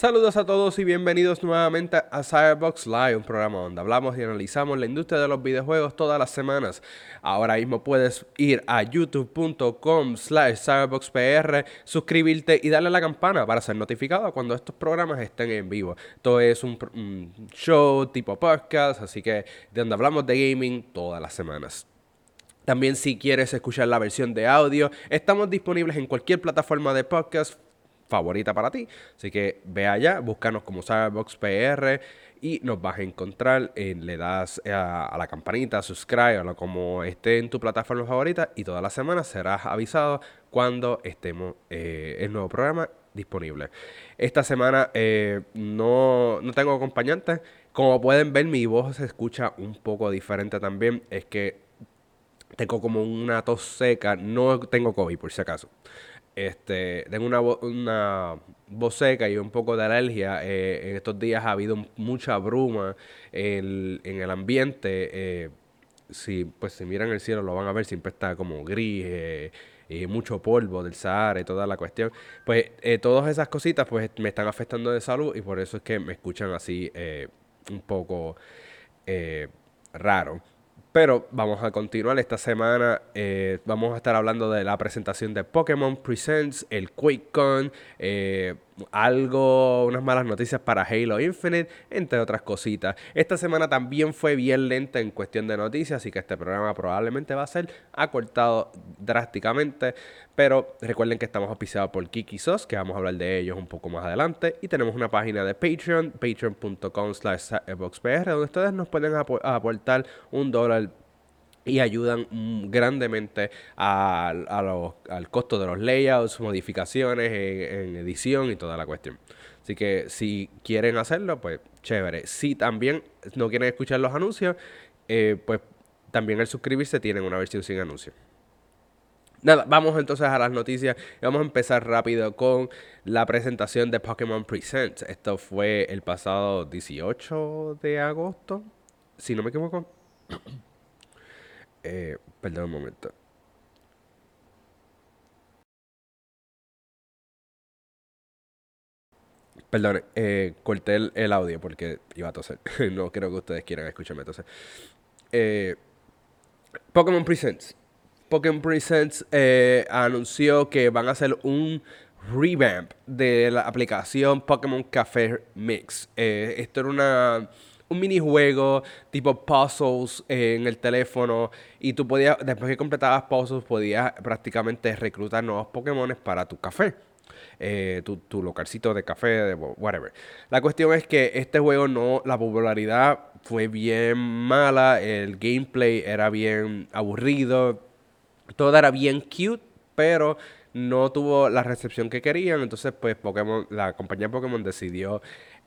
Saludos a todos y bienvenidos nuevamente a Cyberbox Live, un programa donde hablamos y analizamos la industria de los videojuegos todas las semanas. Ahora mismo puedes ir a youtube.com slash cyberboxpr, suscribirte y darle a la campana para ser notificado cuando estos programas estén en vivo. Esto es un, un show tipo podcast, así que de donde hablamos de gaming todas las semanas. También si quieres escuchar la versión de audio, estamos disponibles en cualquier plataforma de podcast favorita para ti. Así que ve allá, búscanos como Cyberbox PR y nos vas a encontrar. Eh, le das a, la campanita, subscribe, o como esté en tu plataforma favorita y todas las semanas serás avisado cuando estemos eh, el nuevo programa disponible. Esta semana eh, no, no tengo acompañantes. Como pueden ver, mi voz se escucha un poco diferente también. Es que tengo como una tos seca. No tengo COVID, por si acaso. Este, tengo una, una voz seca y un poco de alergia. Eh, en estos días ha habido mucha bruma en, el ambiente. Eh, si, pues, si miran el cielo lo van a ver, siempre está como gris. Eh, y mucho polvo del Sahara y toda la cuestión. Pues todas esas cositas pues me están afectando de salud y por eso es que me escuchan así un poco raro. Pero vamos a continuar esta semana. Eh, vamos a estar hablando de la presentación de Pokémon Presents, el QuakeCon, eh, algo, unas malas noticias para Halo Infinite, entre otras cositas. Esta semana también fue bien lenta en cuestión de noticias, así que este programa probablemente va a ser acortado drásticamente. Pero recuerden que estamos auspiciados por Kiki Sos, que vamos a hablar de ellos un poco más adelante. Y tenemos una página de Patreon, patreon.com slash donde ustedes nos pueden aportar un dólar y ayudan grandemente al costo de los layouts, modificaciones en, edición y toda la cuestión. Así que si quieren hacerlo, pues chévere. Si también no quieren escuchar los anuncios, eh, pues también al suscribirse tienen una versión sin anuncios. Nada, vamos entonces a las noticias. Vamos a empezar rápido con la presentación de Pokémon Presents. Esto fue el pasado 18 de agosto, si no me equivoco. Eh, perdón un momento. Perdón, eh, corté el, audio porque iba a toser. no creo que ustedes quieran escucharme toser. Eh, Pokémon Presents. Pokémon Presents eh, anunció que van a hacer un revamp de la aplicación Pokémon Café Mix. esto era una un minijuego tipo puzzles en el teléfono y tú podías, después que completabas puzzles, podías prácticamente reclutar nuevos Pokémon para tu café. Eh, tu, tu, localcito de café, de whatever. La cuestión es que este juego no, la popularidad fue bien mala, el gameplay era bien aburrido, todo era bien cute, pero no tuvo la recepción que querían, entonces pues Pokémon, la compañía Pokémon decidió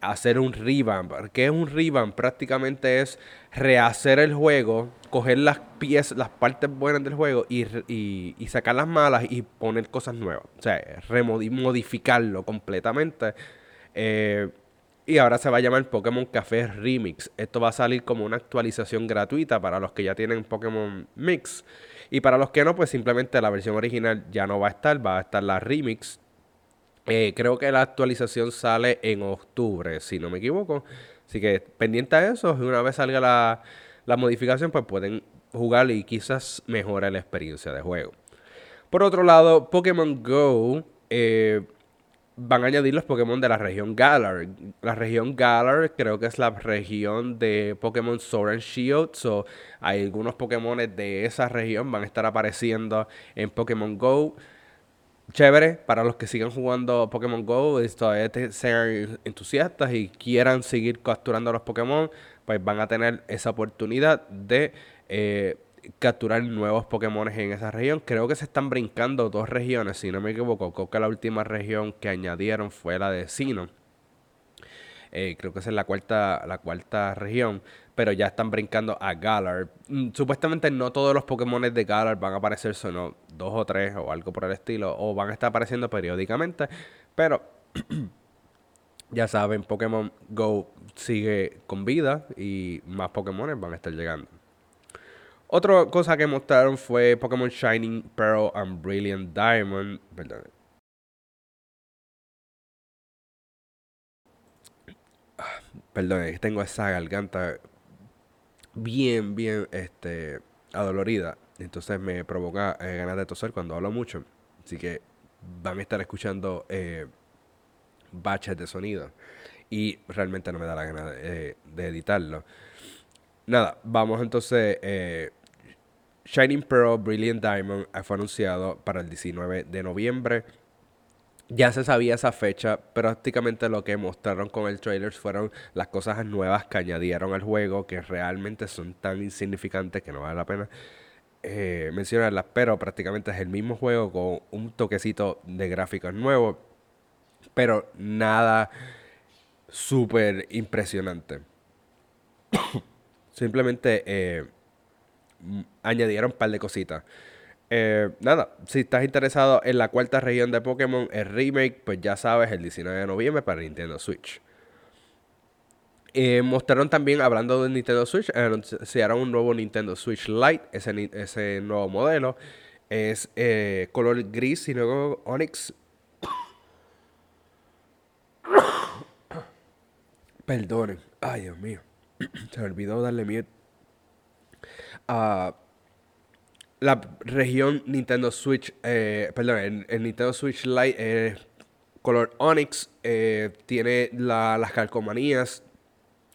hacer un revamp. ¿Qué es un revamp? Prácticamente es rehacer el juego, coger las piezas, las partes buenas del juego y, y, sacar las malas y poner cosas nuevas. O sea, modificarlo completamente. Eh, y ahora se va a llamar Pokémon Café Remix. Esto va a salir como una actualización gratuita para los que ya tienen Pokémon Mix. Y para los que no, pues simplemente la versión original ya no va a estar, va a estar la Remix eh, creo que la actualización sale en octubre, si no me equivoco. Así que pendiente a eso, una vez salga la, modificación, pues pueden jugar y quizás mejore la experiencia de juego. Por otro lado, Pokémon Go eh, van a añadir los Pokémon de la región Galar. La región Galar creo que es la región de Pokémon Sword and Shield. So, algunos Pokémon de esa región van a estar apareciendo en Pokémon Go chévere para los que sigan jugando Pokémon Go y todavía sean entusiastas y quieran seguir capturando los Pokémon, pues van a tener esa oportunidad de eh, capturar nuevos Pokémon en esa región. Creo que se están brincando dos regiones, si no me equivoco. Creo que la última región que añadieron fue la de Sino. Eh, creo que esa es la cuarta, la cuarta región pero ya están brincando a Galar. Mm, supuestamente no todos los Pokémon de Galar van a aparecer, sino dos o tres o algo por el estilo, o van a estar apareciendo periódicamente, pero ya saben, Pokémon Go sigue con vida y más Pokémon van a estar llegando. Otra cosa que mostraron fue Pokémon Shining Pearl and Brilliant Diamond. Perdón. Perdón, que tengo esa garganta bien, bien este, adolorida. Entonces me provoca eh, ganas de toser cuando hablo mucho. Así que van a estar escuchando eh, baches de sonido. Y realmente no me da la gana de, eh, editarlo. Nada, vamos entonces. Shining Pearl Brilliant Diamond fue anunciado para el 19 de noviembre. Ya se sabía esa fecha, prácticamente lo que mostraron con el trailer fueron las cosas nuevas que añadieron al juego, que realmente son tan insignificantes que no vale la pena eh, mencionarlas, pero prácticamente es el mismo juego con un toquecito de gráficos nuevos, pero nada súper impresionante. Simplemente eh, añadieron un par de cositas. Eh, nada, si estás interesado en la cuarta región de Pokémon, el remake, pues ya sabes, el 19 de noviembre para Nintendo Switch. Eh, mostraron también, hablando de Nintendo Switch, anunciaron un nuevo Nintendo Switch Lite, ese, ese nuevo modelo. Es eh, color gris y luego Onyx. Perdonen. Ay, Dios mío. Se me olvidó darle miedo. Ah, la región Nintendo Switch, eh, perdón, el, Nintendo Switch Lite es color Onyx, eh, tiene las calcomanías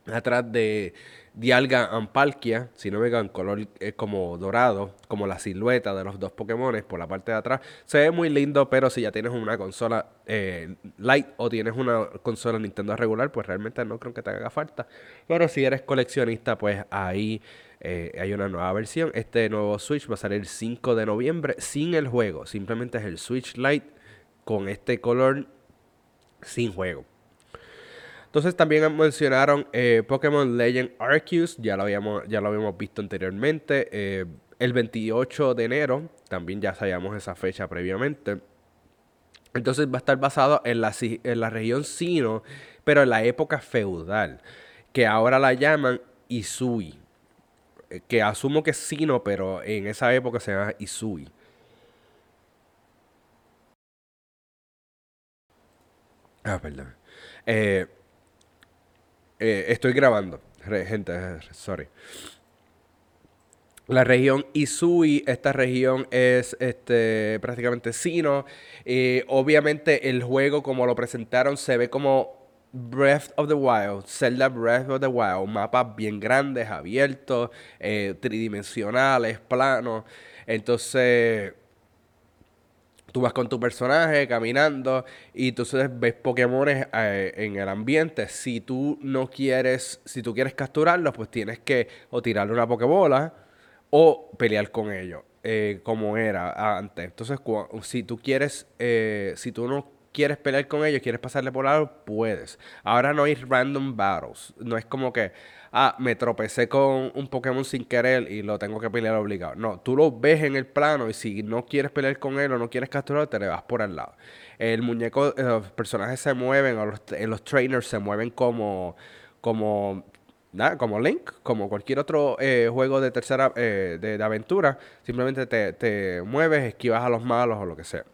atrás de Dialga Ampalkia, si no me en color es como dorado, como la silueta de los dos Pokémon por la parte de atrás. Se ve muy lindo, pero si ya tienes una consola eh, light o tienes una consola Nintendo regular, pues realmente no creo que te haga falta. Pero si eres coleccionista, pues ahí eh, hay una nueva versión. Este nuevo Switch va a salir el 5 de noviembre sin el juego. Simplemente es el Switch Lite con este color sin juego. Entonces también mencionaron eh, Pokémon Legend Arceus, ya lo habíamos, ya lo habíamos visto anteriormente. Eh, el 28 de enero, también ya sabíamos esa fecha previamente. Entonces va a estar basado en la, en la región Sino, pero en la época feudal, que ahora la llaman Isui que asumo que es Sino, pero en esa época se llama Isui. Ah, perdón. Eh, eh, estoy grabando, gente, sorry. La región Isui, esta región es este, prácticamente Sino. Eh, obviamente el juego como lo presentaron se ve como Breath of the Wild, Zelda Breath of the Wild, mapas bien grandes, abiertos, eh, tridimensionales, planos. Entonces, tú vas con tu personaje caminando y tú ves Pokémon eh, en el ambiente. Si tú no quieres, si tú quieres capturarlos, pues tienes que o tirarle una Pokébola o pelear con ellos, eh, como era antes. Entonces, si tú quieres, si tú no quieres pelear con ellos, quieres pasarle por lado, puedes. Ahora no hay random battles. No es como que, ah, me tropecé con un Pokémon sin querer y lo tengo que pelear obligado. No, tú lo ves en el plano y si no quieres pelear con él o no quieres capturarlo, te le vas por al lado. El muñeco, eh, los personajes se mueven, o los, en los trainers se mueven como, como Nada, como Link, como cualquier otro eh, juego de tercera eh, de, aventura, simplemente te, te, mueves, esquivas a los malos o lo que sea.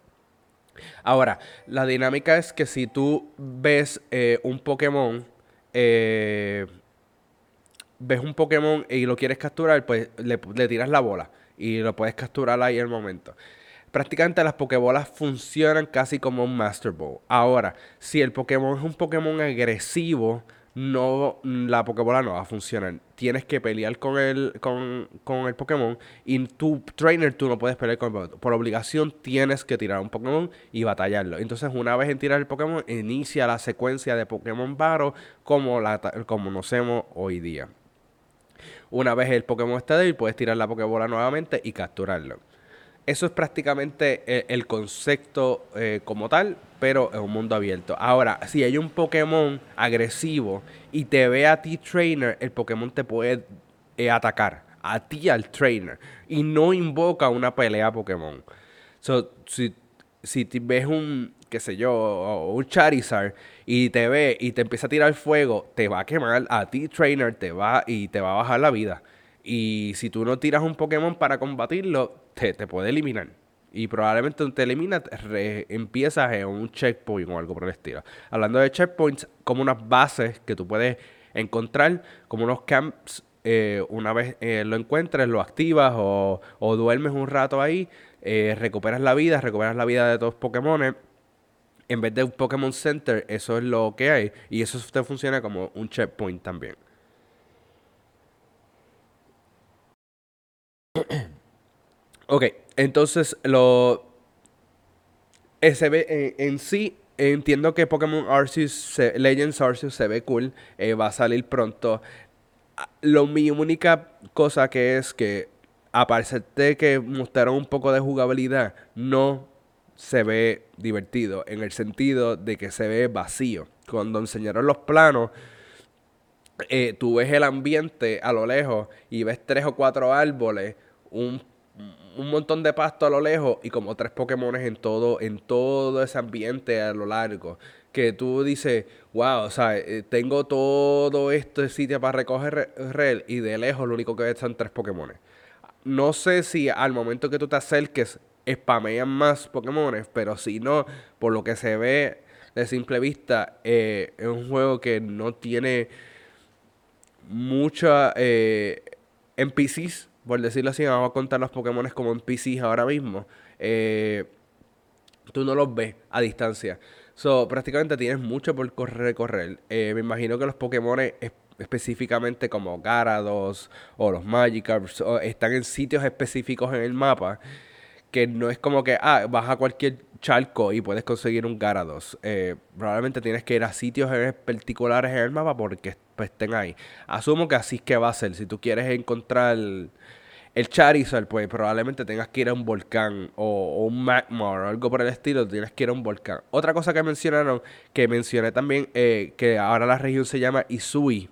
Ahora, la dinámica es que si tú ves eh, un Pokémon, eh, ves un Pokémon y lo quieres capturar, pues le, tiras la bola y lo puedes capturar ahí el momento. Prácticamente las Pokébolas funcionan casi como un Master Ball. Ahora, si el Pokémon es un Pokémon agresivo, no, la Pokébola no va a funcionar. Tienes que pelear con el, con, el Pokémon y tu trainer tú no puedes pelear con el Por obligación tienes que tirar un Pokémon y batallarlo. Entonces una vez en tirar el Pokémon, inicia la secuencia de Pokémon Battle como, la, como conocemos hoy día. Una vez el Pokémon está débil, puedes tirar la Pokébola nuevamente y capturarlo. Eso es prácticamente eh, el, concepto eh, como tal, pero en un mundo abierto. Ahora, si hay un Pokémon agresivo y te ve a ti trainer, el Pokémon te puede eh, atacar. A ti al trainer. Y no invoca una pelea Pokémon. So, si, si te ves un, qué sé yo, un Charizard y te ve y te empieza a tirar fuego, te va a quemar a ti trainer, te va y te va a bajar la vida. Y si tú no tiras un Pokémon para combatirlo, te, puede eliminar. Y probablemente te elimina, empiezas en un checkpoint o algo por el estilo. Hablando de checkpoints, como unas bases que tú puedes encontrar como unos camps. Eh, una vez eh, lo encuentres, lo activas o, duermes un rato ahí, recuperas la vida, recuperas la vida de todos los Pokémon. En vez de un Pokémon Center, eso es lo que hay. Y eso te funciona como un checkpoint también. Ok, entonces lo se ve en, sí, entiendo que Pokémon Arceus, Legends Arceus se ve cool, eh, va a salir pronto. Ah, lo, mi única cosa que es que, aparte de que mostraron un poco de jugabilidad, no se ve divertido, en el sentido de que se ve vacío. Cuando enseñaron los planos, eh, tú ves el ambiente a lo lejos y ves tres o cuatro árboles, un un montón de pasto a lo lejos y como tres Pokémon en todo, en todo ese ambiente a lo largo. Que tú dices, wow, o sea, eh, tengo todo este sitio para recoger rel y de lejos lo único que ves son tres Pokémon. No sé si al momento que tú te acerques spamean más Pokémon, pero si no, por lo que se ve de simple vista, eh, es un juego que no tiene mucha eh, NPCs por decirlo así, vamos a contar los Pokémon como en PCs ahora mismo, eh, tú no los ves a distancia. So, prácticamente tienes mucho por correr, correr. Eh, me imagino que los Pokémon específicamente como Garados o los Magikarps están en sitios específicos en el mapa que no es como que, ah, vas a cualquier charco y puedes conseguir un Garados. Eh, probablemente tienes que ir a sitios particulares en el mapa porque pues, estén ahí. Asumo que así es que va a ser. Si tú quieres encontrar el, Charizard, pues probablemente tengas que ir a un volcán o, un magma o algo por el estilo, tienes que ir a un volcán. Otra cosa que mencionaron, que mencioné también, eh, que ahora la región se llama Isui.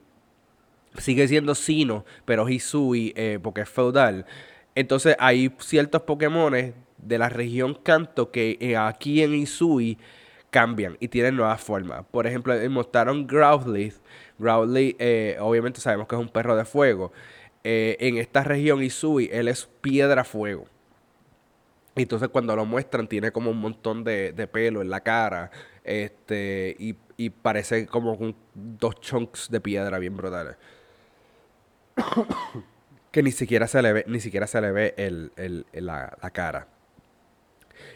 Sigue siendo Sino, pero Isui eh, porque es feudal. Entonces hay ciertos Pokémon de la región Kanto que eh, aquí en Isui cambian y tienen nuevas formas. Por ejemplo, mostraron Growlithe. Growlithe, eh, obviamente sabemos que es un perro de fuego. Eh, en esta región Isui, él es piedra fuego. Entonces cuando lo muestran tiene como un montón de, pelo en la cara. Este, y, parece como dos chunks de piedra bien brutales que ni siquiera se le ve, ni siquiera se le ve el, la, cara.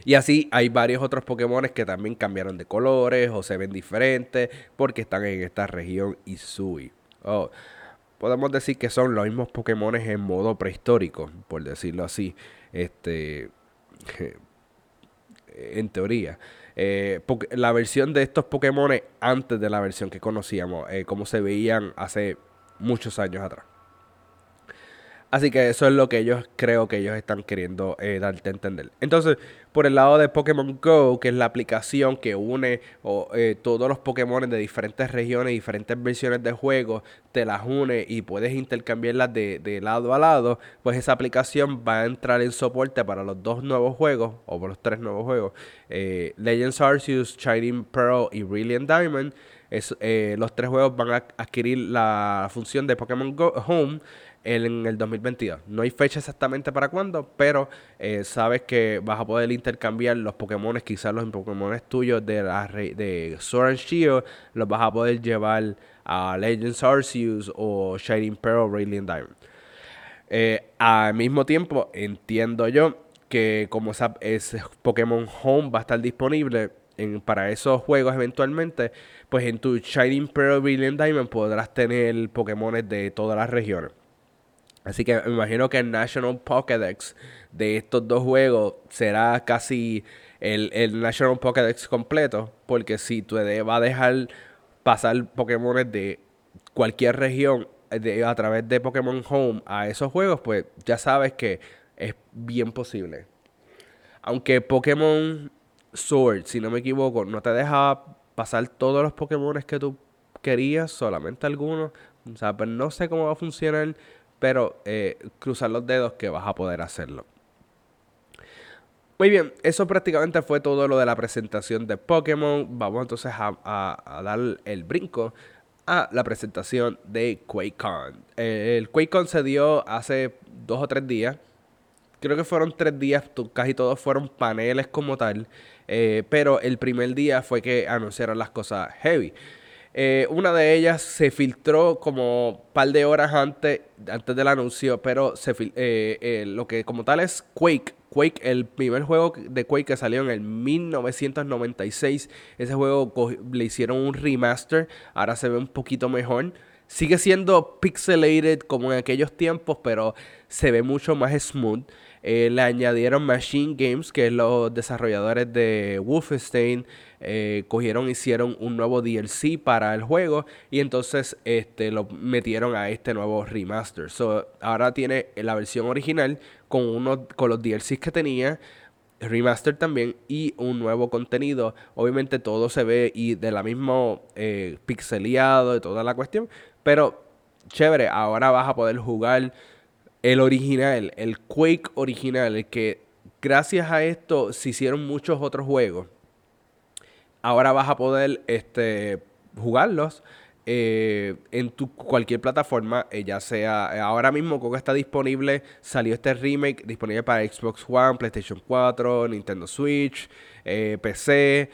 Y así hay varios otros Pokémon que también cambiaron de colores o se ven diferentes porque están en esta región Isui. Oh, podemos decir que son los mismos Pokémon en modo prehistórico, por decirlo así. Este, en teoría. Eh, la versión de estos Pokémon antes de la versión que conocíamos, eh, como se veían hace muchos años atrás. Así que eso es lo que ellos creo que ellos están queriendo eh, darte a entender. Entonces, por el lado de Pokémon Go, que es la aplicación que une eh, todos los Pokémon de diferentes regiones, diferentes versiones de juego, te las une y puedes intercambiarlas de, lado a lado, pues esa aplicación va a entrar en soporte para los dos nuevos juegos, o para los tres nuevos juegos, eh, Legends Arceus, Shining Pearl y Brilliant Diamond. los tres juegos van a adquirir la función de Pokémon Go Home en el 2022. No hay fecha exactamente para cuándo, pero eh, sabes que vas a poder intercambiar los Pokémon, quizás los Pokémon tuyos de, la de Sword and Shield, los vas a poder llevar a Legends Arceus o Shining Pearl Radiant Diamond. Eh, al mismo tiempo, entiendo yo que como ese Pokémon Home va a estar disponible para esos juegos eventualmente, pues en tu Shining Pearl Brilliant Diamond podrás tener Pokémon de todas las regiones. Así que me imagino que el National Pokédex de estos dos juegos será casi el, National Pokédex completo. Porque si tú va a dejar pasar Pokémon de cualquier región a través de Pokémon Home a esos juegos, pues ya sabes que es bien posible. Aunque Pokémon Sword, si no me equivoco, no te deja pasar todos los Pokémon que tú querías, solamente algunos. O sea, pues no sé cómo va a funcionar pero eh, cruzar los dedos que vas a poder hacerlo. Muy bien, eso prácticamente fue todo lo de la presentación de Pokémon. Vamos entonces a, dar el brinco a la presentación de QuakeCon. el QuakeCon se dio hace dos o tres días. Creo que fueron tres días, casi todos fueron paneles como tal. Eh, pero el primer día fue que anunciaron las cosas heavy. Eh, una de ellas se filtró como un par de horas antes, antes del anuncio, pero se eh, eh, lo que como tal es Quake. Quake, el primer juego de Quake que salió en el 1996. Ese juego le hicieron un remaster, ahora se ve un poquito mejor. Sigue siendo pixelated como en aquellos tiempos, pero se ve mucho más smooth. Eh, le añadieron Machine Games, que es los desarrolladores de Wolfenstein. Eh, cogieron, hicieron un nuevo DLC para el juego y entonces este, lo metieron a este nuevo remaster. So, ahora tiene la versión original con, uno, con los DLCs que tenía remaster también y un nuevo contenido. Obviamente todo se ve y de la misma eh, pixeleado de toda la cuestión, pero chévere, ahora vas a poder jugar el original, el Quake original, el que gracias a esto se hicieron muchos otros juegos. Ahora vas a poder este, jugarlos eh, en tu cualquier plataforma, eh, ya sea ahora mismo que está disponible, salió este remake disponible para Xbox One, PlayStation 4, Nintendo Switch, eh, PC,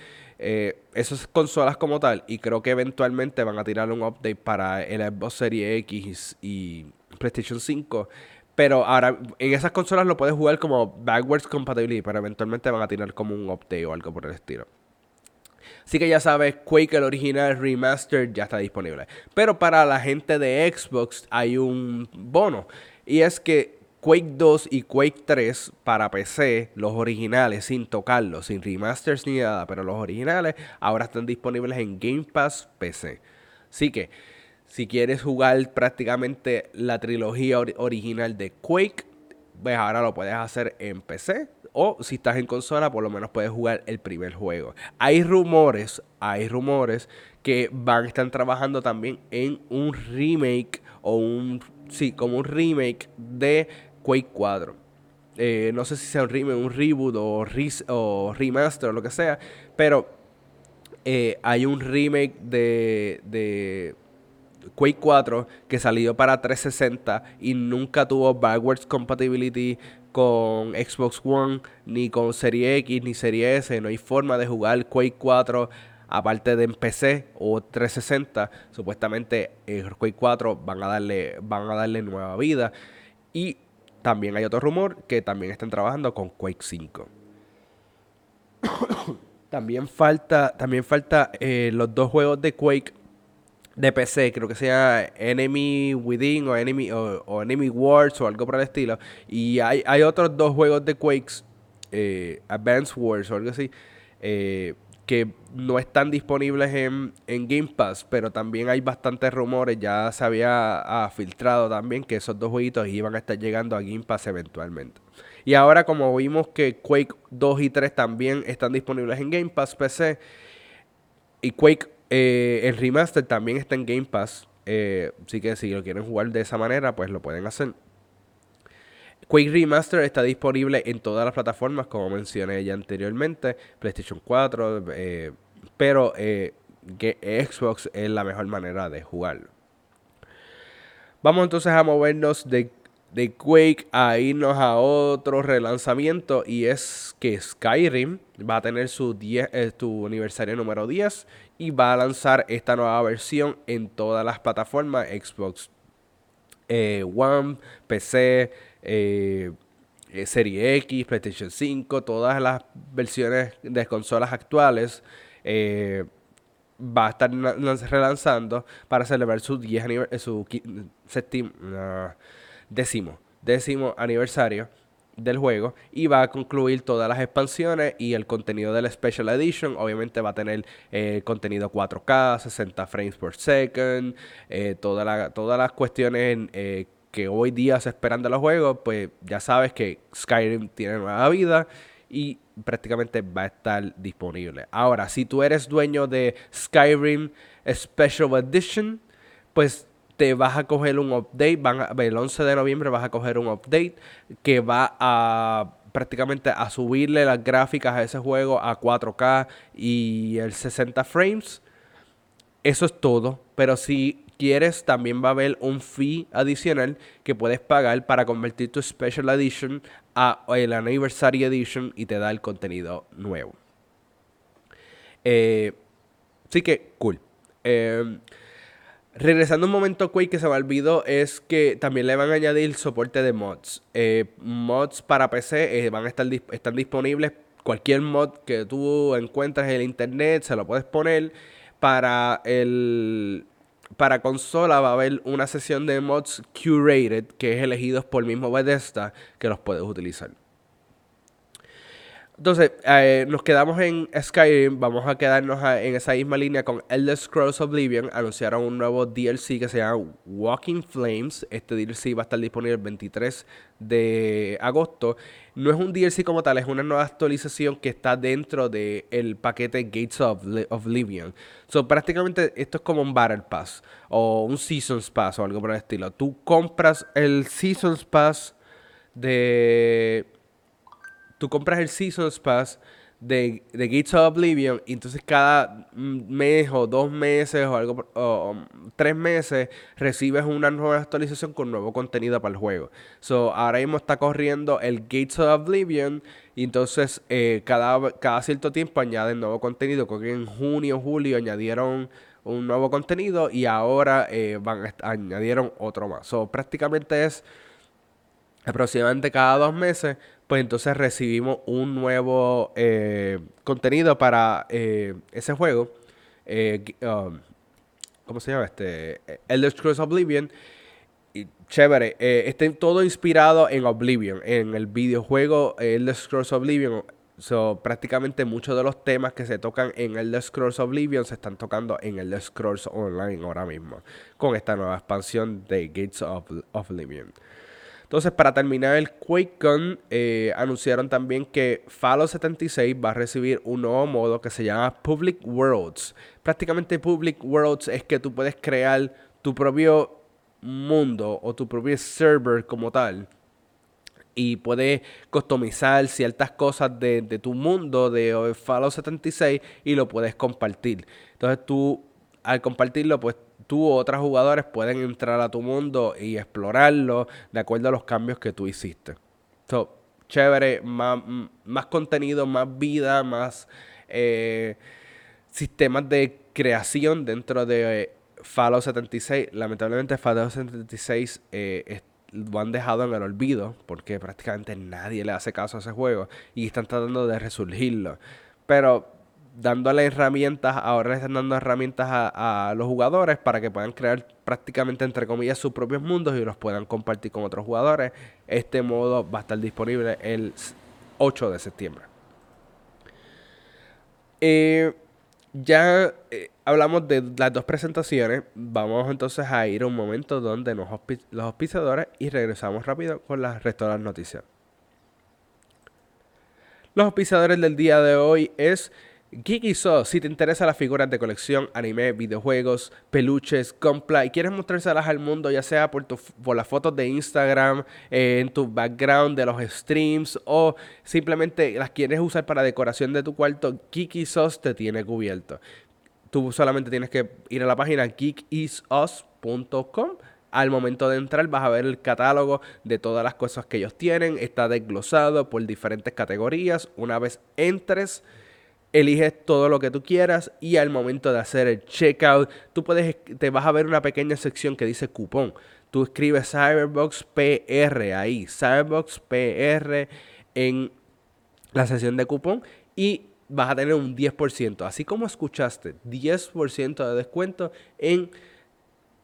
esas consolas como tal, y creo que eventualmente van a tirar un update para el Xbox Series X y PlayStation 5. Pero ahora, en esas consolas lo puedes jugar como backwards compatibility, pero eventualmente van a tirar como un update o algo por el estilo. Así que ya sabes, Quake el original remaster ya está disponible. Pero para la gente de Xbox hay un bono. Y es que Quake 2 y Quake 3 para PC, los originales, sin tocarlos, sin remasters ni nada, pero los originales ahora están disponibles en Game Pass PC. Así que, si quieres jugar prácticamente la trilogía original de Quake, pues ahora lo puedes hacer en PC o si estás en consola, por lo menos puedes jugar el primer juego. Hay rumores, hay rumores que van a estar trabajando también en un remake o un, sí, como un remake de Quake 4. Eh, no sé si sea un remake, un reboot o, o remaster o lo que sea, pero eh, hay un remake de, de Quake 4 que salió para 360 y nunca tuvo backwards compatibility con Xbox One, ni con Serie X, ni Serie S. No hay forma de jugar Quake 4 aparte de en PC o 360. Supuestamente el Quake 4 van a darle, van a darle nueva vida. Y también hay otro rumor que también están trabajando con Quake 5. también falta, también falta eh, los dos juegos de Quake de PC, creo que sea Enemy Within o Enemy, o, Enemy Wars o algo por el estilo. Y hay, hay otros dos juegos de Quakes, eh, Advance Wars o algo así, eh, que no están disponibles en, en, Game Pass, pero también hay bastantes rumores, ya se había filtrado también que esos dos jueguitos iban a estar llegando a Game Pass eventualmente. Y ahora como vimos que Quake 2 y 3 también están disponibles en Game Pass PC, y Quake eh, el remaster también está en Game Pass. Eh, así que si lo quieren jugar de esa manera, pues lo pueden hacer. Quake Remaster está disponible en todas las plataformas, como mencioné ya anteriormente. PlayStation 4, eh, pero Xbox es la mejor manera de jugarlo. Vamos entonces a movernos de, de Quake a irnos a otro relanzamiento y es que Skyrim va a tener su, 10, su aniversario número 10 y va a lanzar esta nueva versión en todas las plataformas Xbox eh, One, PC, eh, eh, Serie X, PlayStation 5, todas las versiones de consolas actuales. va a estar relanzando para celebrar su 10 su décimo, décimo aniversario del juego y va a concluir todas las expansiones y el contenido de la Special Edition. Obviamente va a tener eh, contenido 4K, 60 frames per second, eh, toda todas las cuestiones eh, que hoy día se esperan de los juegos. Pues ya sabes que Skyrim tiene nueva vida y prácticamente va a estar disponible. Ahora, si tú eres dueño de Skyrim Special Edition, pues te vas a coger un update, van el 11 de noviembre vas a coger un update que va a prácticamente a subirle las gráficas a ese juego a 4K y el 60 frames. Eso es todo, pero si quieres también va a haber un fee adicional que puedes pagar para convertir tu Special Edition a el Anniversary Edition y te da el contenido nuevo. Eh, así que, cool. Eh, regresando un momento Quake que se me olvidó es que también le van a añadir soporte de mods. Eh, mods para PC van a estar están disponibles. Cualquier mod que tú encuentres en el internet se lo puedes poner. Para el para consola va a haber una sesión de mods curated que es elegidos por el mismo Bethesda que los puedes utilizar. Entonces, eh, nos quedamos en Skyrim, vamos a quedarnos en esa misma línea con Elder Scrolls Oblivion. Anunciaron un nuevo DLC que se llama Walking Flames. Este DLC va a estar disponible el 23 de agosto. No es un DLC como tal, es una nueva actualización que está dentro del paquete Gates of Oblivion. So, prácticamente esto es como un Battle Pass o un Seasons Pass o algo por el estilo. Tú compras el Seasons Pass de tú compras el Seasons Pass de, de Gates of Oblivion y entonces cada mes o dos meses o algo o, tres meses recibes una nueva actualización con nuevo contenido para el juego. So, ahora mismo está corriendo el Gates of Oblivion y entonces eh, cada, cada cierto tiempo añaden nuevo contenido. Creo que en junio, julio añadieron un nuevo contenido y ahora eh, van añadieron otro más. So, prácticamente es aproximadamente cada dos meses pues entonces recibimos un nuevo eh, contenido para eh, ese juego. Eh, um, ¿Cómo se llama? Este, Elder Scrolls Oblivion. Chévere, está todo inspirado en Oblivion, en el videojuego Elder Scrolls Oblivion. So, prácticamente muchos de los temas que se tocan en Elder Scrolls Oblivion se están tocando en Elder Scrolls Online ahora mismo, con esta nueva expansión de Gates of Oblivion. Entonces, para terminar el QuakeCon, eh, anunciaron también que Fallout 76 va a recibir un nuevo modo que se llama Public Worlds. Prácticamente Public Worlds es que tú puedes crear tu propio mundo o tu propio server como tal. Y puedes customizar ciertas cosas de, de tu mundo de Fallout 76 y lo puedes compartir. Entonces tú al compartirlo, pues tú u otros jugadores pueden entrar a tu mundo y explorarlo de acuerdo a los cambios que tú hiciste. So, chévere, más, más contenido, más vida, más eh, sistemas de creación dentro de Fallout 76. Lamentablemente Fallout 76 eh, lo han dejado en el olvido porque prácticamente nadie le hace caso a ese juego y están tratando de resurgirlo. Pero dándole herramientas, ahora le están dando herramientas a, los jugadores para que puedan crear prácticamente, entre comillas, sus propios mundos y los puedan compartir con otros jugadores. Este modo va a estar disponible el 8 de septiembre. Eh, ya eh, hablamos de las dos presentaciones. Vamos entonces a ir a un momento donde nos los auspiciadores y regresamos rápido con las resto de las noticias. Los auspiciadores del día de hoy es Geeky si te interesan las figuras de colección, anime, videojuegos, peluches, compra y quieres mostrárselas al mundo, ya sea por, por las fotos de Instagram, eh, en tu background de los streams o simplemente las quieres usar para decoración de tu cuarto, Geeky te tiene cubierto. Tú solamente tienes que ir a la página geekisus.com al momento de entrar vas a ver el catálogo de todas las cosas que ellos tienen. Está desglosado por diferentes categorías. Una vez entres, eliges todo lo que tú quieras y al momento de hacer el checkout, tú puedes, te vas a ver una pequeña sección que dice cupón. Tú escribes Cyberbox PR ahí, Cyberbox PR en la sección de cupón y vas a tener un 10%. Así como escuchaste, 10% de descuento en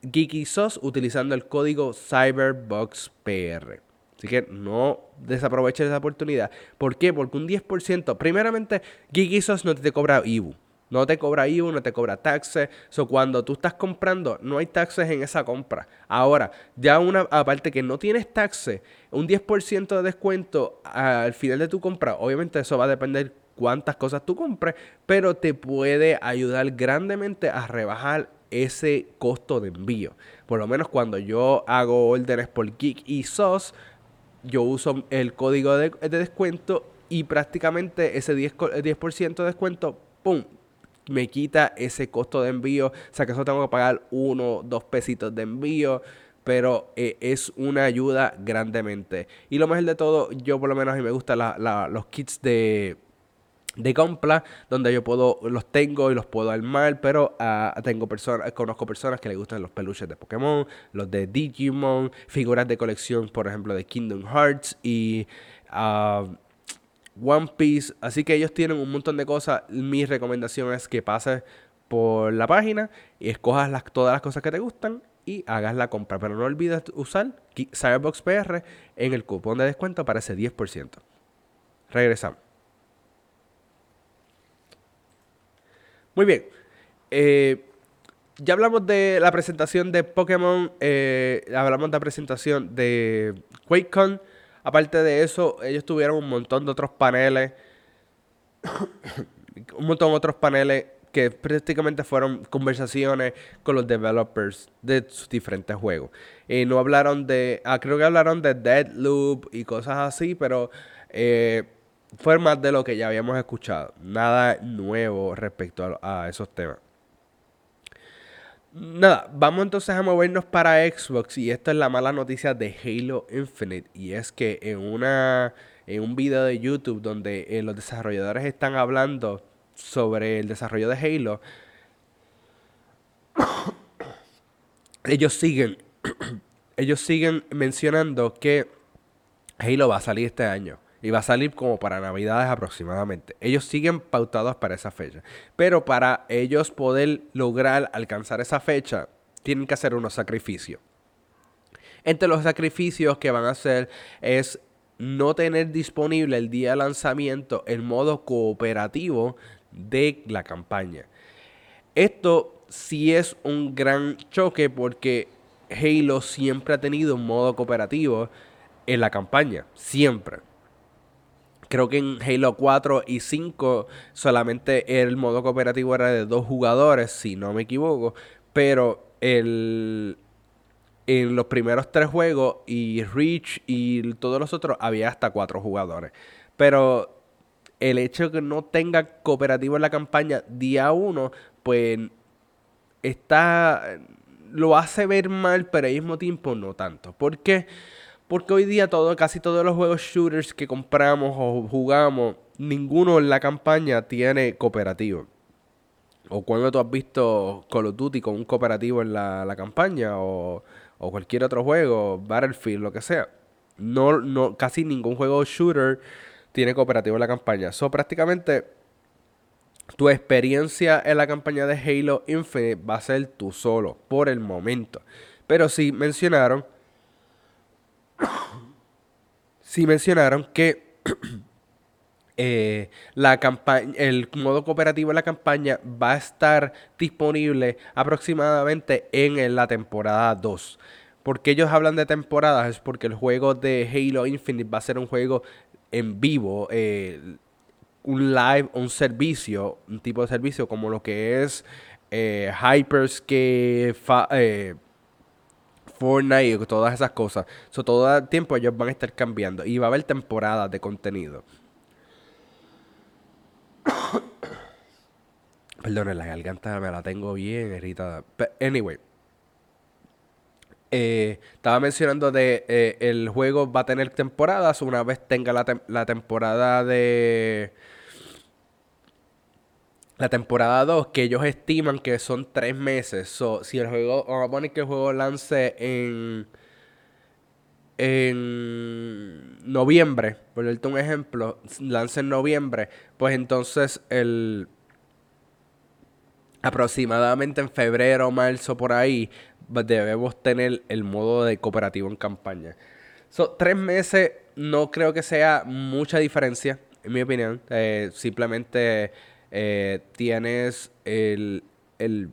Geeky Sauce utilizando el código CyberboxPR. Así que no desaproveches esa oportunidad. ¿Por qué? Porque un 10%, primeramente, Gigisos no te cobra IBU. No te cobra IBU, no te cobra taxes. So, cuando tú estás comprando, no hay taxes en esa compra. Ahora, ya una, aparte que no tienes taxes, un 10% de descuento al final de tu compra, obviamente eso va a depender cuántas cosas tú compres, pero te puede ayudar grandemente a rebajar ese costo de envío. Por lo menos cuando yo hago órdenes por Geek y SOS, yo uso el código de, descuento y prácticamente ese 10%, 10 de descuento, ¡pum! Me quita ese costo de envío. O sea que solo tengo que pagar uno, dos pesitos de envío. Pero eh, es una ayuda grandemente. Y lo mejor de todo, yo por lo menos a mí me gustan los kits de, de compra donde yo puedo los tengo y los puedo armar pero uh, tengo personas conozco personas que les gustan los peluches de Pokémon los de Digimon figuras de colección por ejemplo de Kingdom Hearts y uh, One Piece. Así que ellos tienen un montón de cosas. Mi recomendación es que pases por la página y escojas las, todas las cosas que te gustan y hagas la compra. Pero no olvides usar Cyberbox PR en el cupón de descuento para ese 10% regresamos Muy bien. Eh, ya hablamos de la presentación de Pokémon, eh, hablamos de la presentación de QuakeCon. Aparte de eso, ellos tuvieron un montón de otros paneles. un montón de otros paneles que prácticamente fueron conversaciones con los developers de sus diferentes juegos. Y no hablaron de. Ah, creo que hablaron de Deadloop y cosas así, pero. Eh, fue más de lo que ya habíamos escuchado. Nada nuevo respecto a, esos temas. Nada, vamos entonces a movernos para Xbox y esta es la mala noticia de Halo Infinite y es que en una en un video de YouTube donde eh, los desarrolladores están hablando sobre el desarrollo de Halo ellos siguen ellos siguen mencionando que Halo va a salir este año. Y va a salir como para Navidades aproximadamente. Ellos siguen pautados para esa fecha. Pero para ellos poder lograr alcanzar esa fecha, tienen que hacer unos sacrificios. Entre los sacrificios que van a hacer es no tener disponible el día de lanzamiento el modo cooperativo de la campaña. Esto sí es un gran choque porque Halo siempre ha tenido un modo cooperativo en la campaña. Siempre. Creo que en Halo 4 y 5 solamente el modo cooperativo era de dos jugadores, si no me equivoco. Pero el, en los primeros tres juegos y Reach y todos los otros había hasta cuatro jugadores. Pero el hecho de que no tenga cooperativo en la campaña día 1, pues está lo hace ver mal, pero al mismo tiempo no tanto. ¿Por qué? Hoy día todo, casi todos los juegos shooters que compramos o jugamos, ninguno en la campaña tiene cooperativo. O cuando tú has visto Call of Duty con un cooperativo en la, campaña o, cualquier otro juego, Battlefield, lo que sea. No, no, casi ningún juego shooter tiene cooperativo en la campaña. So, prácticamente tu experiencia en la campaña de Halo Infinite va a ser tú solo, por el momento. Pero sí mencionaron sí mencionaron que eh, la el modo cooperativo de la campaña va a estar disponible aproximadamente en la temporada 2. Porque ellos hablan de temporadas es porque el juego de Halo Infinite va a ser un juego en vivo, eh, un live, un servicio, un tipo de servicio como lo que es eh, Hyperscape, Fortnite y todas esas cosas. So, todo el tiempo ellos van a estar cambiando y va a haber temporadas de contenido. Perdón, la garganta me la tengo bien irritada. But anyway. Eh, estaba mencionando de eh, el juego va a tener temporadas. Una vez tenga la, la temporada de la temporada 2, que ellos estiman que son 3 meses. So, si el juego, vamos a poner que el juego lance en, en noviembre, por darte un ejemplo, lance en noviembre, pues entonces el aproximadamente en febrero marzo por ahí debemos tener el modo de cooperativo en campaña. So, tres meses no creo que sea mucha diferencia, en mi opinión. Eh, simplemente eh, tienes el, el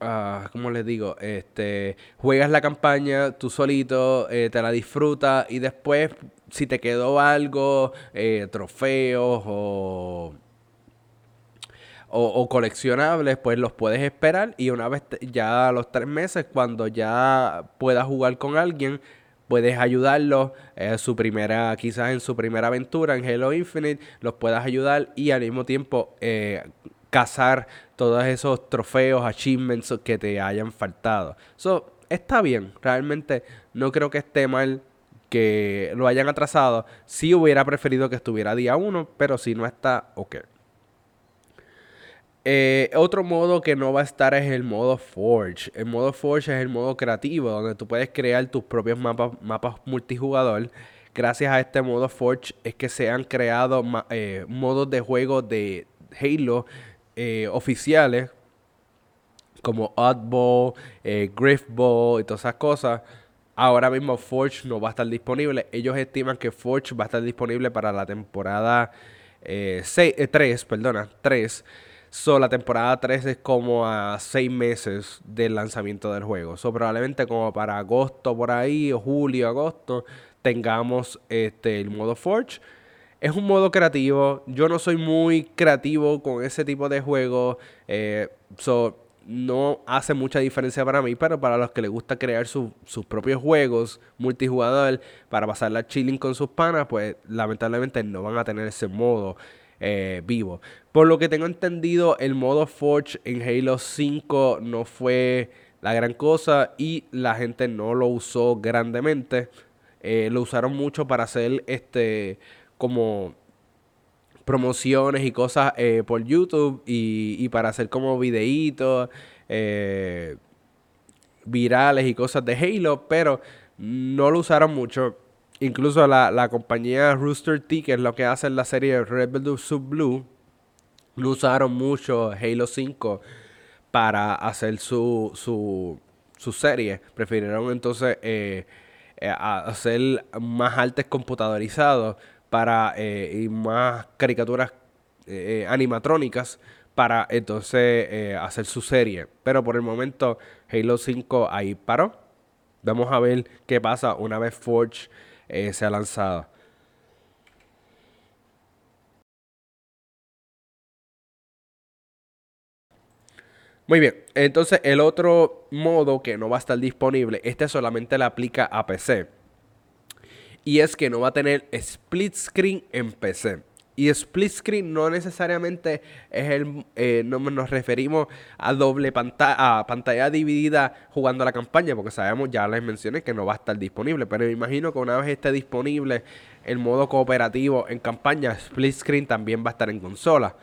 uh, ¿cómo les digo? Este, juegas la campaña tú solito, eh, te la disfrutas y después si te quedó algo, eh, trofeos o, o, coleccionables, pues los puedes esperar y una vez ya a los tres meses, cuando ya puedas jugar con alguien, puedes ayudarlos en su primera, quizás en su primera aventura en Halo Infinite, los puedas ayudar y al mismo tiempo eh, cazar todos esos trofeos, achievements que te hayan faltado. So, está bien, realmente no creo que esté mal que lo hayan atrasado. Sí hubiera preferido que estuviera día 1, pero si no está, ok. Eh, otro modo que no va a estar es el modo Forge. El modo Forge es el modo creativo, donde tú puedes crear tus propios mapas, mapas multijugador. Gracias a este modo Forge es que se han creado eh, modos de juego de Halo eh, oficiales, como Oddball, Griffball y todas esas cosas. Ahora mismo Forge no va a estar disponible. Ellos estiman que Forge va a estar disponible para la temporada 3, perdona, 3 So, la temporada 3 es como a 6 meses del lanzamiento del juego. So, probablemente como para agosto por ahí, o julio, agosto, tengamos este, el modo Forge. Es un modo creativo. Yo no soy muy creativo con ese tipo de juegos. Eh, so, no hace mucha diferencia para mí, pero para los que les gusta crear sus propios juegos multijugador para pasarla chilling con sus panas, pues lamentablemente no van a tener ese modo eh, vivo. Por lo que tengo entendido, el modo Forge en Halo 5 no fue la gran cosa y la gente no lo usó grandemente. Eh, lo usaron mucho para hacer este como promociones y cosas eh, por YouTube y, para hacer como videitos virales y cosas de Halo, pero no lo usaron mucho. Incluso la, compañía Rooster Teeth, que es lo que hace en la serie Rebel Sub Blue, lo usaron mucho Halo 5 para hacer su, su, serie. Prefirieron entonces eh, eh, hacer más artes computadorizados para, eh, y más caricaturas animatrónicas para entonces hacer su serie. Pero por el momento Halo 5 ahí paró. Vamos a ver qué pasa una vez Forge eh, se ha lanzado. Muy bien, entonces el otro modo que no va a estar disponible, este solamente le aplica a PC. Y es que no va a tener split screen en PC. Y split screen no necesariamente es el. Eh, no nos referimos a doble pantalla, a pantalla dividida jugando la campaña, porque sabemos, ya les mencioné que no va a estar disponible. Pero me imagino que una vez esté disponible el modo cooperativo en campaña, split screen también va a estar en consola.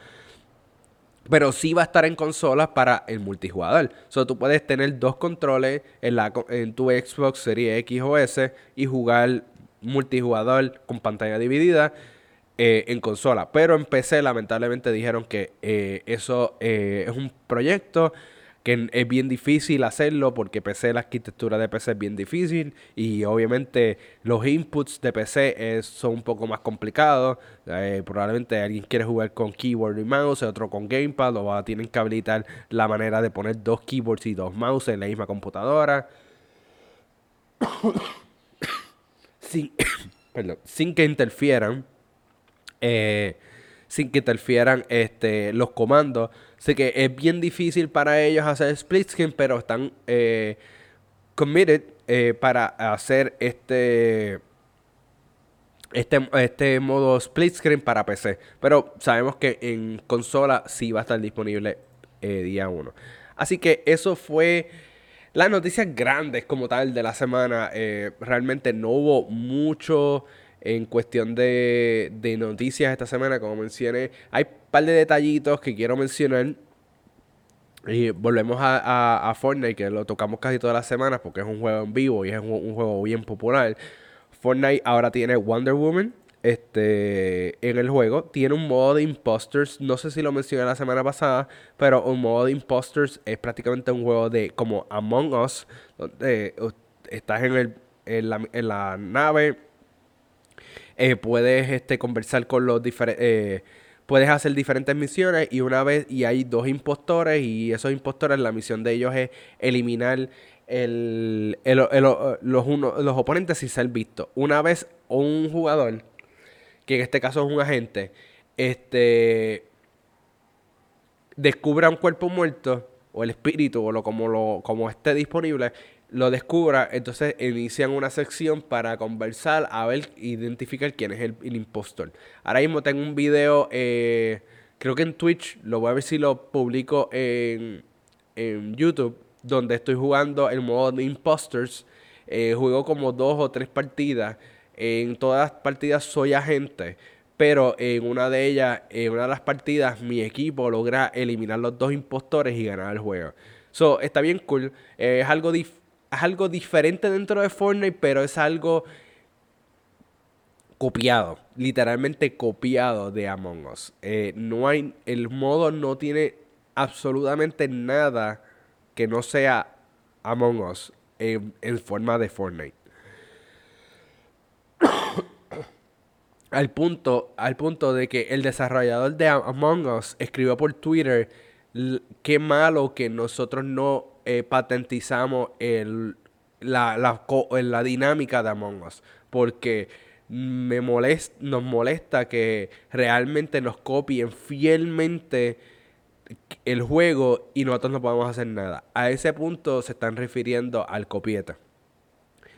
Pero sí va a estar en consolas para el multijugador. O sea, tú puedes tener dos controles en, la, en tu Xbox Series X o S y jugar multijugador con pantalla dividida eh, en consola. Pero en PC lamentablemente dijeron que eh, eso eh, es un proyecto que es bien difícil hacerlo porque PC, la arquitectura de PC es bien difícil y obviamente los inputs de PC son un poco más complicados. probablemente alguien quiere jugar con keyboard y mouse, otro con gamepad o tienen que habilitar la manera de poner dos keyboards y dos mouse en la misma computadora. sin, sin que interfieran eh, sin que interfieran este, los comandos. Así que es bien difícil para ellos hacer split screen, pero están eh, committed eh, para hacer este, este, este modo split screen para PC. Pero sabemos que en consola sí va a estar disponible día 1. Así que eso fue las noticias grandes como tal de la semana. realmente no hubo mucho en cuestión de, noticias esta semana, como mencioné, hay un par de detallitos que quiero mencionar. Y volvemos a, Fortnite, que lo tocamos casi todas las semanas porque es un juego en vivo y es un, juego bien popular. Fortnite ahora tiene Wonder Woman este, en el juego. Tiene un modo de imposters. No sé si lo mencioné la semana pasada, pero un modo de imposters es prácticamente un juego de como Among Us, donde uh, estás en, el, en, la, en la nave eh, puedes este, conversar con los diferentes... Eh, puedes hacer diferentes misiones y una vez... Y hay dos impostores y esos impostores, la misión de ellos es eliminar el, los, uno, los oponentes sin ser visto. Una vez un jugador, que en este caso es un agente, este descubra un cuerpo muerto o el espíritu o lo como lo como esté disponible lo descubra, entonces inician una sección para conversar, a ver, identificar quién es el, impostor. Ahora mismo tengo un video, eh, creo que en Twitch, lo voy a ver si lo publico en, YouTube, donde estoy jugando el modo de imposters. Eh, juego como dos o tres partidas en todas las partidas soy agente, pero en una de ellas, en una de las partidas, mi equipo logra eliminar los dos impostores y ganar el juego. So, está bien cool. es, algo es algo diferente dentro de Fortnite, pero es algo copiado, literalmente copiado de Among Us. Eh, no hay, el modo no tiene absolutamente nada que no sea Among Us en, forma de Fortnite. al punto, al punto de que el desarrollador de Among Us escribió por Twitter qué malo que nosotros no eh, patentizamos el, la, la, la dinámica de Among Us. Porque me molesta, nos molesta que realmente nos copien fielmente el juego y nosotros no podemos hacer nada. A ese punto se están refiriendo al copieta.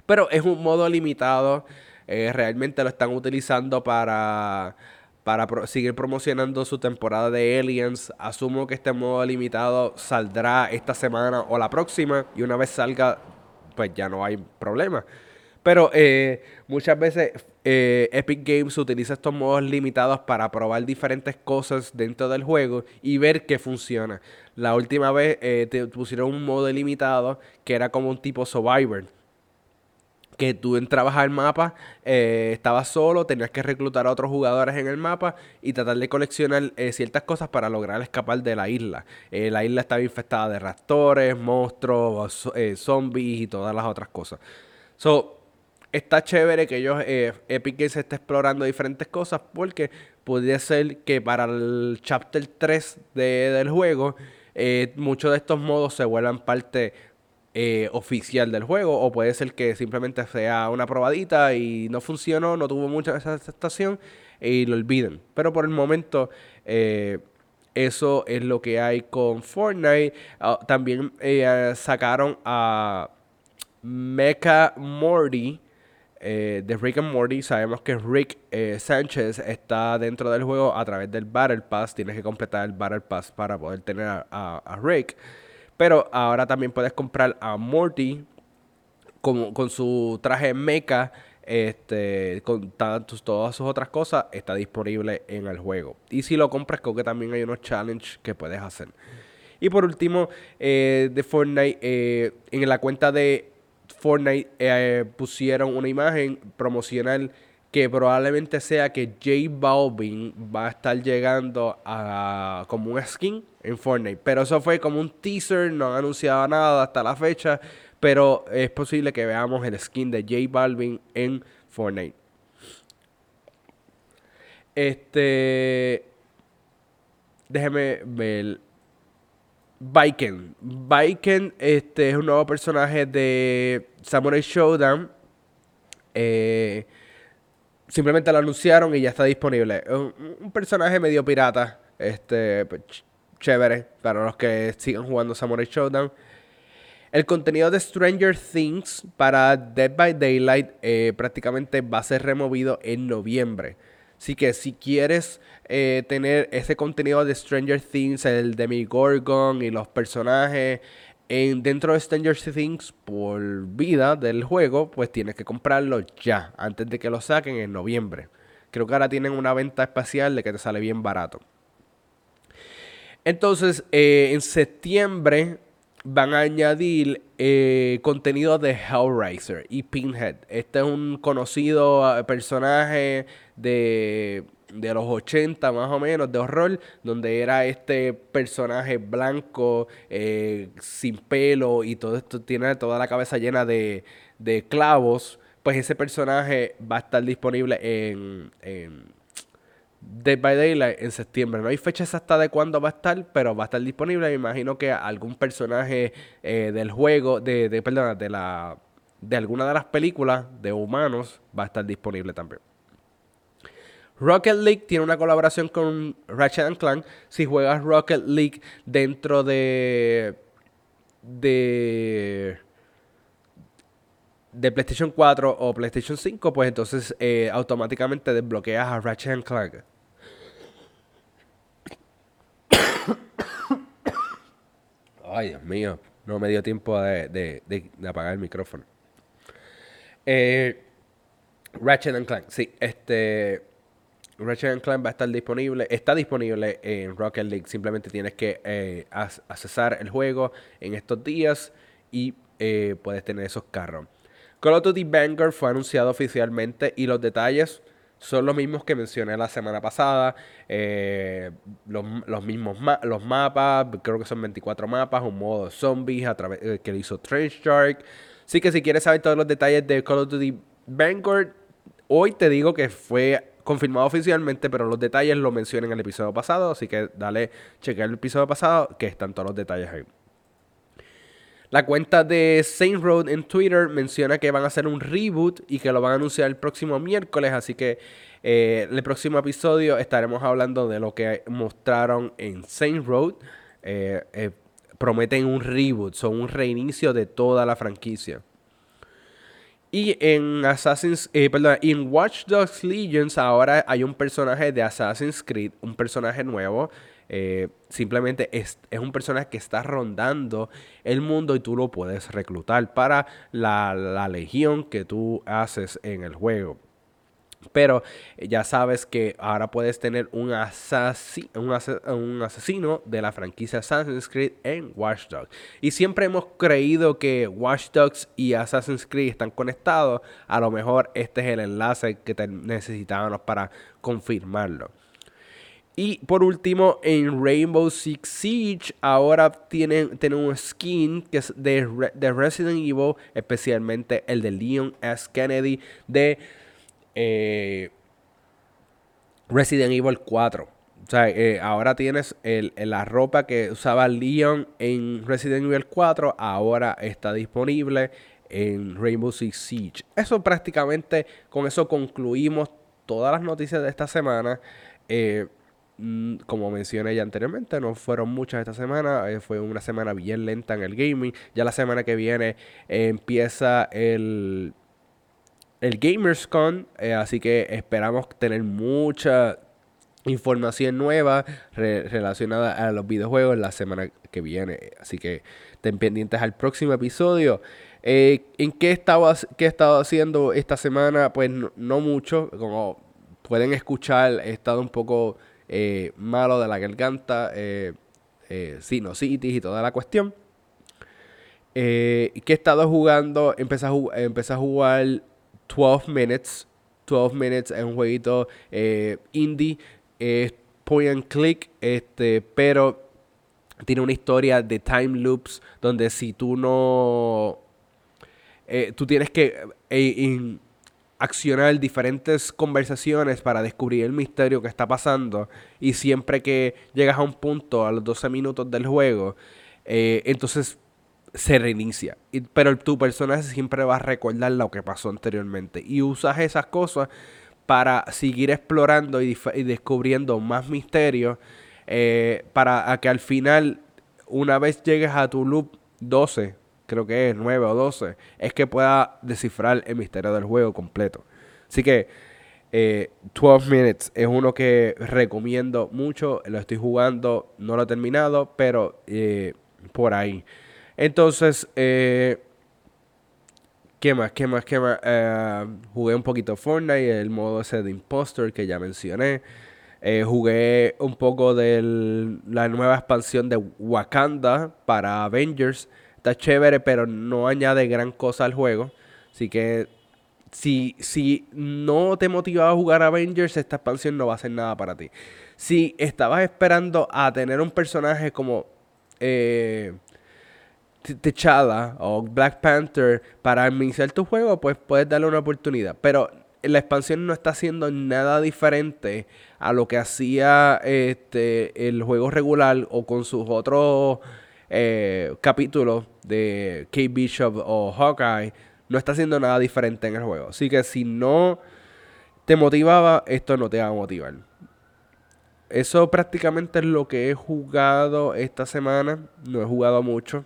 Pero es un modo limitado. Eh, realmente lo están utilizando para, para seguir promocionando su temporada de Aliens. Asumo que este modo limitado saldrá esta semana o la próxima. Y una vez salga, pues ya no hay problema. Pero eh, muchas veces eh, Epic Games utiliza estos modos limitados para probar diferentes cosas dentro del juego y ver qué funciona. La última vez eh, te pusieron un modo limitado que era como un tipo Survivor. Que tú entrabas al mapa, estabas solo, tenías que reclutar a otros jugadores en el mapa y tratar de coleccionar ciertas cosas para lograr escapar de la isla. la isla estaba infestada de raptores, monstruos, zombies y todas las otras cosas. So, está chévere que ellos, eh, Epic Games esté explorando diferentes cosas porque podría ser que para el chapter 3 del juego eh, muchos de estos modos se vuelvan parte eh, oficial del juego o puede ser que simplemente sea una probadita y no funcionó, no tuvo mucha aceptación y lo olviden. Pero por el momento eso es lo que hay con Fortnite. Ah, también sacaron a Mecha Morty eh, de Rick and Morty, sabemos que Rick eh, Sánchez está dentro del juego a través del Battle Pass. Tienes que completar el Battle Pass para poder tener a, Rick. Pero ahora también puedes comprar a Morty con, con su traje mecha. Este, con todas sus otras cosas, está disponible en el juego. Y si lo compras, creo que también hay unos challenges que puedes hacer. Y por último, eh, de Fortnite, en la cuenta de Fortnite eh, pusieron una imagen promocional que probablemente sea que J Balvin va a estar llegando a como un skin en Fortnite. Pero eso fue como un teaser, no han anunciado nada hasta la fecha. Pero es posible que veamos el skin de J Balvin en Fortnite. Este. Déjeme ver. Viken. Viken este, es un nuevo personaje de Samurai Showdown. Eh, simplemente lo anunciaron y ya está disponible. Un, un personaje medio pirata. Este, pues, chévere para los que sigan jugando Samurai Showdown. El contenido de Stranger Things para Dead by Daylight eh, prácticamente va a ser removido en noviembre. Así que si quieres eh, tener ese contenido de Stranger Things, el Demigorgon y los personajes en, dentro de Stranger Things por vida del juego, pues tienes que comprarlo ya, antes de que lo saquen en noviembre. Creo que ahora tienen una venta especial de que te sale bien barato. Entonces, eh, en septiembre van a añadir eh, contenido de Hellraiser y Pinhead. Este es un conocido eh, personaje de, los 80 más o menos de horror, donde era este personaje blanco, eh, sin pelo y todo esto tiene toda la cabeza llena de, de clavos. Pues ese personaje va a estar disponible en Dead by Daylight en septiembre. No hay fecha exacta de cuándo va a estar, pero va a estar disponible. Me imagino que algún personaje eh, del juego, de, de, perdona, de la de alguna de las películas de humanos va a estar disponible también. Rocket League tiene una colaboración con Ratchet Clank. Si juegas Rocket League dentro de de de PlayStation 4 o PlayStation 5, pues entonces eh, automáticamente desbloqueas a Ratchet Clank. Ay, Dios mío. No me dio tiempo de, apagar el micrófono. Eh, Ratchet Clank, sí. Este. Ratchet and Clank va a estar disponible. Está disponible en Rocket League. Simplemente tienes que eh, accesar el juego en estos días y eh, puedes tener esos carros. Call of Duty Vanguard fue anunciado oficialmente y los detalles son los mismos que mencioné la semana pasada. Eh, los, mismos los mapas, creo que son 24 mapas, un modo zombies a través eh, que hizo Trench Shark. Así que si quieres saber todos los detalles de Call of Duty Vanguard, hoy te digo que fue confirmado oficialmente, pero los detalles lo mencioné en el episodio pasado, así que dale chequear el episodio pasado que están todos los detalles ahí. La cuenta de Saint Road en Twitter menciona que van a hacer un reboot y que lo van a anunciar el próximo miércoles. Así que eh, el próximo episodio estaremos hablando de lo que mostraron en Saint Road. Eh, eh, prometen un reboot, son un reinicio de toda la franquicia. Y en Assassin's, perdón, en Watch Dogs Legions ahora hay un personaje de Assassin's Creed, un personaje nuevo eh, simplemente es, un personaje que está rondando el mundo y tú lo puedes reclutar para la, legión que tú haces en el juego. Pero ya sabes que ahora puedes tener un, un, asesino de la franquicia Assassin's Creed en Watch Dogs. Y siempre hemos creído que Watch Dogs y Assassin's Creed están conectados. A lo mejor este es el enlace que necesitábamos para confirmarlo. Y por último, en Rainbow Six Siege, ahora tienen, tienen un skin que es de, Resident Evil, especialmente el de Leon S. Kennedy de eh, Resident Evil 4. O sea, eh, ahora tienes la ropa que usaba Leon en Resident Evil 4, ahora está disponible en Rainbow Six Siege. Eso prácticamente, con eso concluimos todas las noticias de esta semana. Eh, Mm, como mencioné ya anteriormente, no fueron muchas esta semana. Fue una semana bien lenta en el gaming. Ya la semana que viene empieza el, el GamersCon. Eh, así que esperamos tener mucha información nueva relacionada a los videojuegos la semana que viene. Así que estén pendientes al próximo episodio. ¿En qué estaba, qué he estado haciendo esta semana? Pues no mucho. Como pueden escuchar, he estado un poco eh, malo de la garganta, eh, eh, sinusitis y toda la cuestión. Eh, que he estado jugando, empecé a, a jugar 12 Minutes. 12 Minutes es un jueguito indie, point and click, este, pero tiene una historia de time loops donde si tú no... tú tienes que accionar diferentes conversaciones para descubrir el misterio que está pasando y siempre que llegas a un punto a los 12 minutos del juego, eh, entonces se reinicia. pero tu personaje siempre va a recordar lo que pasó anteriormente y usas esas cosas para seguir explorando y, descubriendo más misterios eh, para que al final, una vez llegues a tu loop 12, creo que es 9 o 12, es que pueda descifrar el misterio del juego completo. Así que 12 eh, Minutes es uno que recomiendo mucho, lo estoy jugando, no lo he terminado, pero eh, por ahí. Entonces, eh, ¿qué más? ¿Qué más? ¿Qué más? jugué un poquito Fortnite, el modo ese de Imposter que ya mencioné. jugué un poco de la nueva expansión de Wakanda para Avengers está chévere, pero no añade gran cosa al juego. Así que si, si no te motivaba a jugar Avengers, esta expansión no va a hacer nada para ti. Si estabas esperando a tener un personaje como eh, T'Challa o Black Panther para iniciar tu juego, pues puedes darle una oportunidad. Pero la expansión no está haciendo nada diferente a lo que hacía este, el juego regular o con sus otros eh, capítulos de Kate Bishop o Hawkeye, no está haciendo nada diferente en el juego. Así que si no te motivaba, esto no te va a motivar. Eso prácticamente es lo que he jugado esta semana. No he jugado mucho.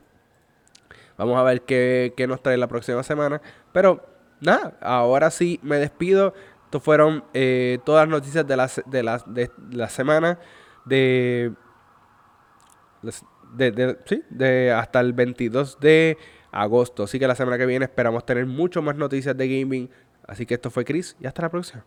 Vamos a ver qué, nos trae la próxima semana. Pero nada, ahora sí me despido. Estas fueron eh, todas las noticias de la, de la, de la semana. De de, sí, de hasta el 22 de agosto. Así que la semana que viene esperamos tener mucho más noticias de gaming Así que esto fue Chris y hasta la próxima.